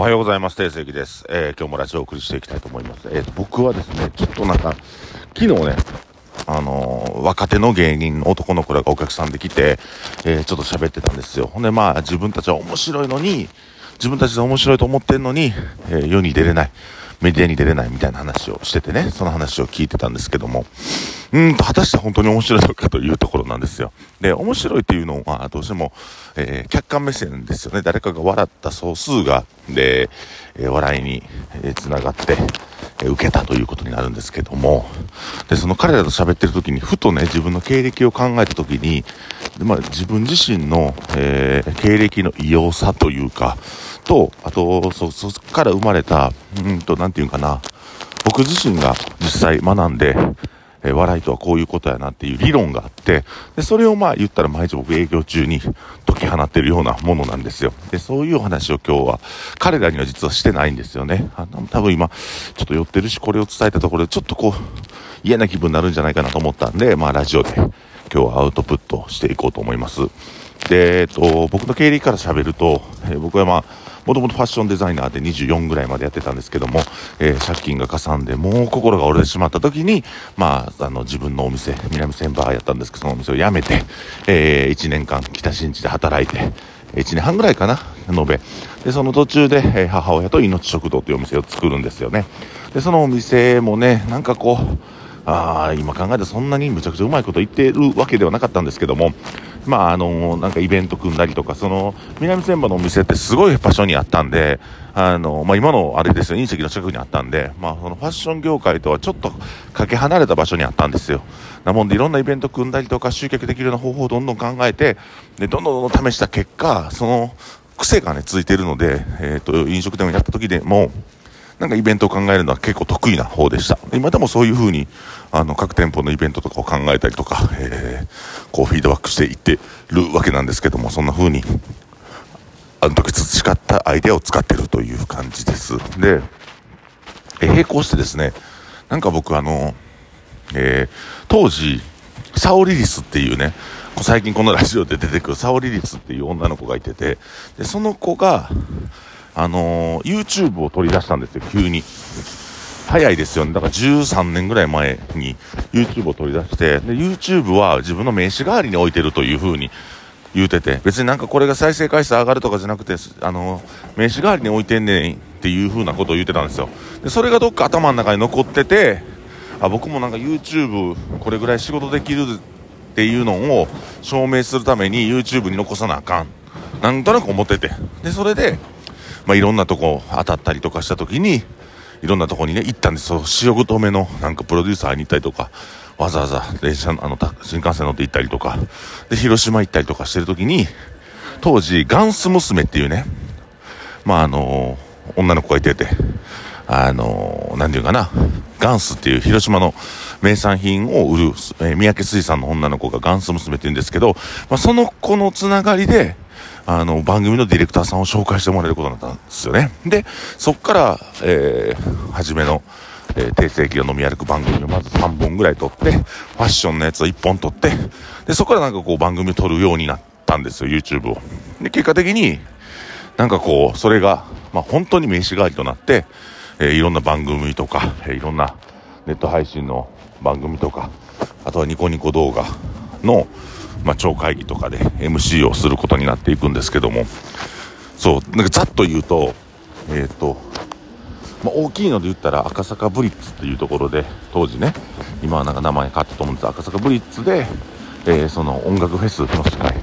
おはようございます。定石です。えー、今日もラジオをお送りしていきたいと思います。えっー、僕はですね、ちょっとなんか、昨日ね、あのー、若手の芸人の男の子らがお客さんで来て、えー、ちょっと喋ってたんですよ。ほんで、まあ、自分たちは面白いのに、自分たちで面白いと思ってんのに、え、世に出れない。メディアに出れないみたいな話をしててね、その話を聞いてたんですけども、うんと、果たして本当に面白いのかというところなんですよ。で、面白いっていうのは、どうしても、えー、客観目線ですよね。誰かが笑った総数が、で、えー、笑いに、えー、繋がって、え受けたということになるんですけども、で、その彼らと喋ってる時に、ふとね、自分の経歴を考えた時に、まあ、自分自身の、え経歴の異様さというか、と、あと、そ、そっから生まれた、うんと、なんていうかな、僕自身が実際学んで、え笑いとはこういうことやなっていう理論があって、で、それをまあ言ったら毎日僕営業中に解き放ってるようなものなんですよ。で、そういうお話を今日は彼らには実はしてないんですよね。あの、多分今、ちょっと寄ってるし、これを伝えたところでちょっとこう、嫌な気分になるんじゃないかなと思ったんで、まあラジオで今日はアウトプットしていこうと思います。で、えっと、僕の経歴から喋ると、え僕はまあ、もともとファッションデザイナーで24ぐらいまでやってたんですけども、えー、借金がかさんで、もう心が折れてしまった時に、まあ、あの、自分のお店、南千葉やったんですけど、そのお店を辞めて、えー、1年間北新地で働いて、1年半ぐらいかな、延べ。で、その途中で、えー、母親と命食堂というお店を作るんですよね。で、そのお店もね、なんかこう、ああ、今考えてそんなにむちゃくちゃうまいこと言ってるわけではなかったんですけども、まあ、あのなんかイベント組んだりとか、その、南千葉のお店ってすごい場所にあったんで、あの、まあ、今のあれですよ、隕石の近くにあったんで、まあ、そのファッション業界とはちょっとかけ離れた場所にあったんですよ。なもんで、いろんなイベント組んだりとか、集客できるような方法をどんどん考えて、で、どんどんどん試した結果、その、癖がね、ついてるので、えっ、ー、と、飲食店をやった時でも、なんかイベントを考えるのは結構得意な方でした。今でもそういう風に、あの、各店舗のイベントとかを考えたりとか、えー、こうフィードバックしていってるわけなんですけども、そんな風に、あの時培ったアイデアを使ってるという感じです。で、え並行してですね、なんか僕あの、えー、当時、サオリリスっていうね、最近このラジオで出てくるサオリリスっていう女の子がいてて、で、その子が、あのー、YouTube を取り出したんですよ、急に。早いですよね。だから13年ぐらい前に YouTube を取り出して、で、YouTube は自分の名刺代わりに置いてるという風に言うてて、別になんかこれが再生回数上がるとかじゃなくて、あの、名刺代わりに置いてんねんっていう風なことを言ってたんですよ。で、それがどっか頭の中に残ってて、あ、僕もなんか YouTube これぐらい仕事できるっていうのを証明するために YouTube に残さなあかん。なんとなく思ってて。で、それで、まあ、いろんなとこ当たったりとかした時に、いろんなとこにね、行ったんです。そう、仕事目のなんかプロデューサーに行ったりとか、わざわざ電車、あの、新幹線乗って行ったりとか、で、広島行ったりとかしてる時に、当時、ガンス娘っていうね、まあ、あの、女の子がいてて、あのー、なんていうかな、ガンスっていう広島の名産品を売る、えー、三宅水産の女の子がガンス娘って言うんですけど、まあ、その子のつながりで、あの、番組のディレクターさんを紹介してもらえることになったんですよね。で、そっから、えー、初めの、えー、定世紀が飲み歩く番組をまず3本ぐらい撮って、ファッションのやつを1本撮って、で、そこからなんかこう番組を撮るようになったんですよ、YouTube を。で、結果的に、なんかこう、それが、まあ本当に名刺代わりとなって、えー、いろんな番組とか、えー、いろんなネット配信の番組とか、あとはニコニコ動画の、まあ、超会議とかで MC をすることになっていくんですけども、そう、なんかざっと言うと、えっ、ー、と、まあ、大きいので言ったら赤坂ブリッツっていうところで、当時ね、今はなんか名前変わったと思うんです赤坂ブリッツで、えー、その音楽フェスの司会、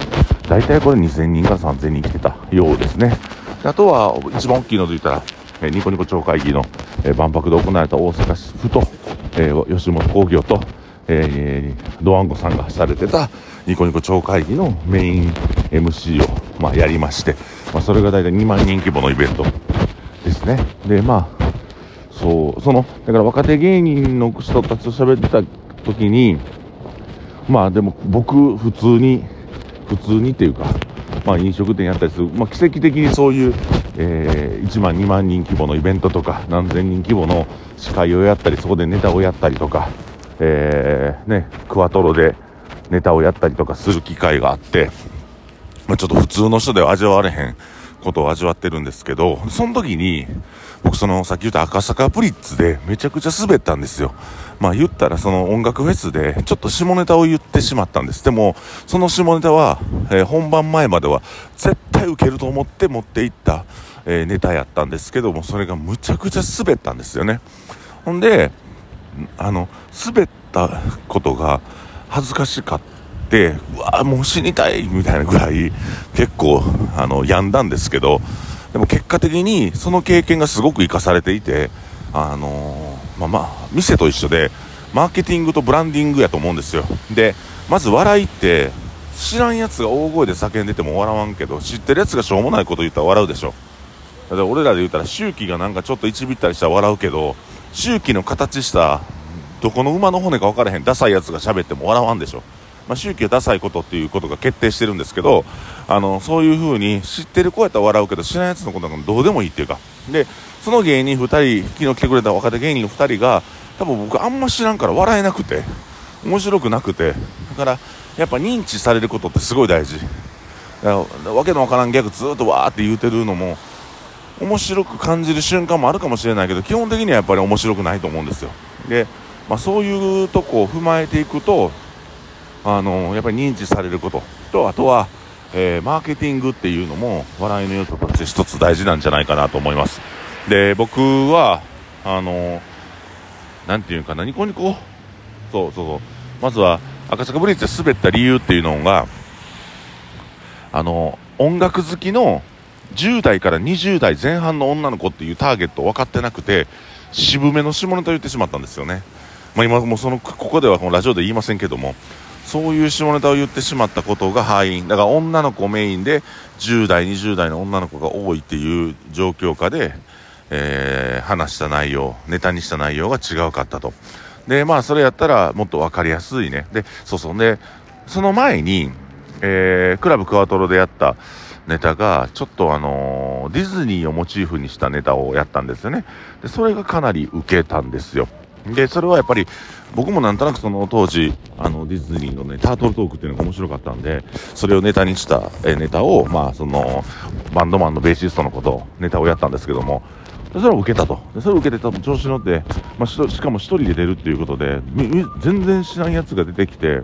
大体これ2000人か3000人来てたようですね。あとは、一番大きいので言ったら、えー、ニコニコ超会議の、えー、万博で行われた大阪市府と、えー、吉本興業と、えー、ドワンゴさんがされてたニコニコ超会議のメイン MC を、まあ、やりまして、まあ、それが大体2万人規模のイベントですね。で、まあ、そう、その、だから若手芸人の人たちと喋ってた時に、まあでも僕普通に、普通にっていうか、まあ飲食店やったりする、まあ奇跡的にそういう、えー、1万2万人規模のイベントとか、何千人規模の司会をやったり、そこでネタをやったりとか、えー、ね、クワトロでネタをやったりとかする機会があって、まあ、ちょっと普通の人では味わわれへん、ことを味わってるんですけど、その時に、僕その、さっき言った赤坂プリッツでめちゃくちゃ滑ったんですよ。まあ言ったらその音楽フェスでちょっと下ネタを言ってしまったんです。でも、その下ネタは、えー、本番前までは絶対受けると思って持っていった、えー、ネタやったんですけども、それがむちゃくちゃ滑ったんですよね。ほんで、あの、滑ったことが恥ずかしかった。うわもう死にたいみたいなぐらい結構あの病んだんですけどでも結果的にその経験がすごく生かされていてあのー、まあまあ店と一緒でマーケティングとブランディングやと思うんですよでまず笑いって知らんやつが大声で叫んでても笑わんけど知ってるやつがしょうもないこと言ったら笑うでしょだから俺らで言ったら周期がなんかちょっと一びったりしたら笑うけど周期の形したどこの馬の骨か分からへんダサいやつが喋っても笑わんでしょ。まあ、宗教ダサいことっていうことが決定してるんですけどあのそういう風に知ってる子やったら笑うけど知らないやつのことなんかどうでもいいっていうか。でその芸人2人昨日来てくれた若手芸人の2人が多分僕あんま知らんから笑えなくて面白くなくて。だからやっぱ認知されることってすごい大事。だからわけのわからんギャグずっとわーって言うてるのも面白く感じる瞬間もあるかもしれないけど基本的にはやっぱり面白くないと思うんですよ。で、まあ、そういうとこを踏まえていくとあのやっぱり認知されること。とあとは、えー、マーケティングっていうのも笑いの要素として一つ大事なんじゃないかなと思います。で僕はあのなんていうかなニコニコ。そうそうそう。まずは赤坂ブリッジで滑った理由っていうのがあの音楽好きの10代から20代前半の女の子っていうターゲット分かってなくて渋めの下ネタ言ってしまったんですよね、まあ、今もそのここではこのラジオで言いませんけどもそういう下ネタを言ってしまったことが敗因。だから女の子メインで10代20代の女の子が多いっていう状況下で、えー、話した内容ネタにした内容が違うかったと。でまあそれやったらもっと分かりやすいね。でそうそう。でその前に、えー、クラブクワトロでやったネタがちょっとあの、ディズニーをモチーフにしたネタをやったんですよね。でそれがかなり受けたんですよ。でそれはやっぱり僕もなんとなくその当時あのディズニーのねタートルトークっていうのが面白かったんでそれをネタにしたえネタをまあそのバンドマンのベーシストのことネタをやったんですけどもそれを受けたと。でそれを受けて多分調子乗って、まあ、しかも1人で出るっていうことで全然知らんやつが出てきて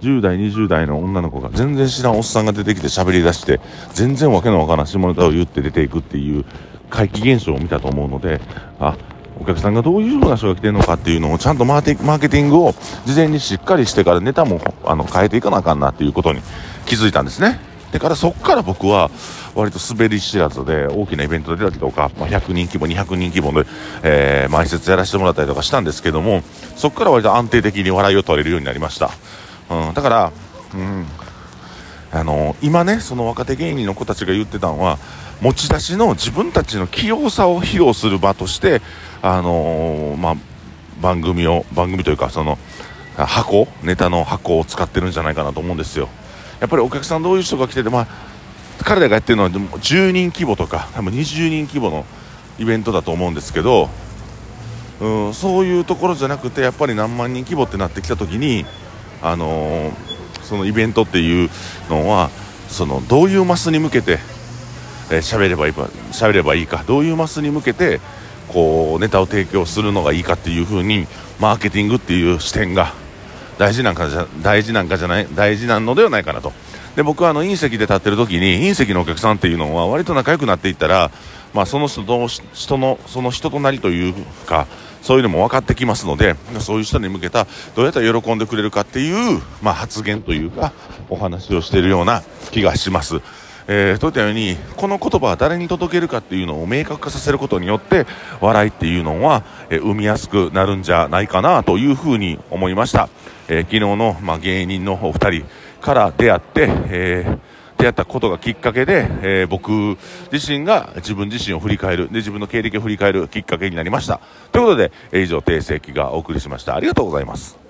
10代、20代の女の子が全然知らんおっさんが出てきて喋り出して全然わけのわからん下ネタを言って出ていくっていう怪奇現象を見たと思うのであお客さんがどういうふうな人が来てるのかっていうのをちゃんとマーケマーケティングを事前にしっかりしてからネタもあの変えていかなあかんなっていうことに気づいたんですね。でからそこから僕は割と滑り知らずで大きなイベントで出たりとか、まあ、100人規模、200人規模で、えー、前説やらせてもらったりとかしたんですけどもそこから割と安定的に笑いを取れるようになりました。うん、だから、うん。あの今ねその若手芸人の子たちが言ってたのは持ち出しの自分たちの器用さを披露する場としてあのー、まあ、番組を番組というかその箱ネタの箱を使ってるんじゃないかなと思うんですよ。やっぱりお客さんどういう人が来ててまあ彼らがやってるのは10人規模とか多分20人規模のイベントだと思うんですけど、うん、そういうところじゃなくてやっぱり何万人規模ってなってきた時にあのー、そのイベントっていうのはそのどういうマスに向けて喋、えー、ればいいか喋ればいいかどういうマスに向けてこうネタを提供するのがいいかっていう風にマーケティングっていう視点が大事なんかじゃ大事なんかじゃない大事なのではないかなと。で僕はあの隕石で立ってる時に隕石のお客さんっていうのは割と仲良くなっていったら、まあ、その人と人のその人となりというかそういうのも分かってきますのでそういう人に向けたどうやったら喜んでくれるかっていう、まあ、発言というかお話をしているような気がします。えー、といったようにこの言葉は誰に届けるかっていうのを明確化させることによって笑いっていうのは、えー、生みやすくなるんじゃないかなというふうに思いました、えー、昨日の、まあ、芸人のお二人から出会って、えー出会ったことがきっかけで、えー、僕自身が自分自身を振り返るで自分の経歴を振り返るきっかけになりました。ということで、え以上訂正記がお送りしました。ありがとうございます。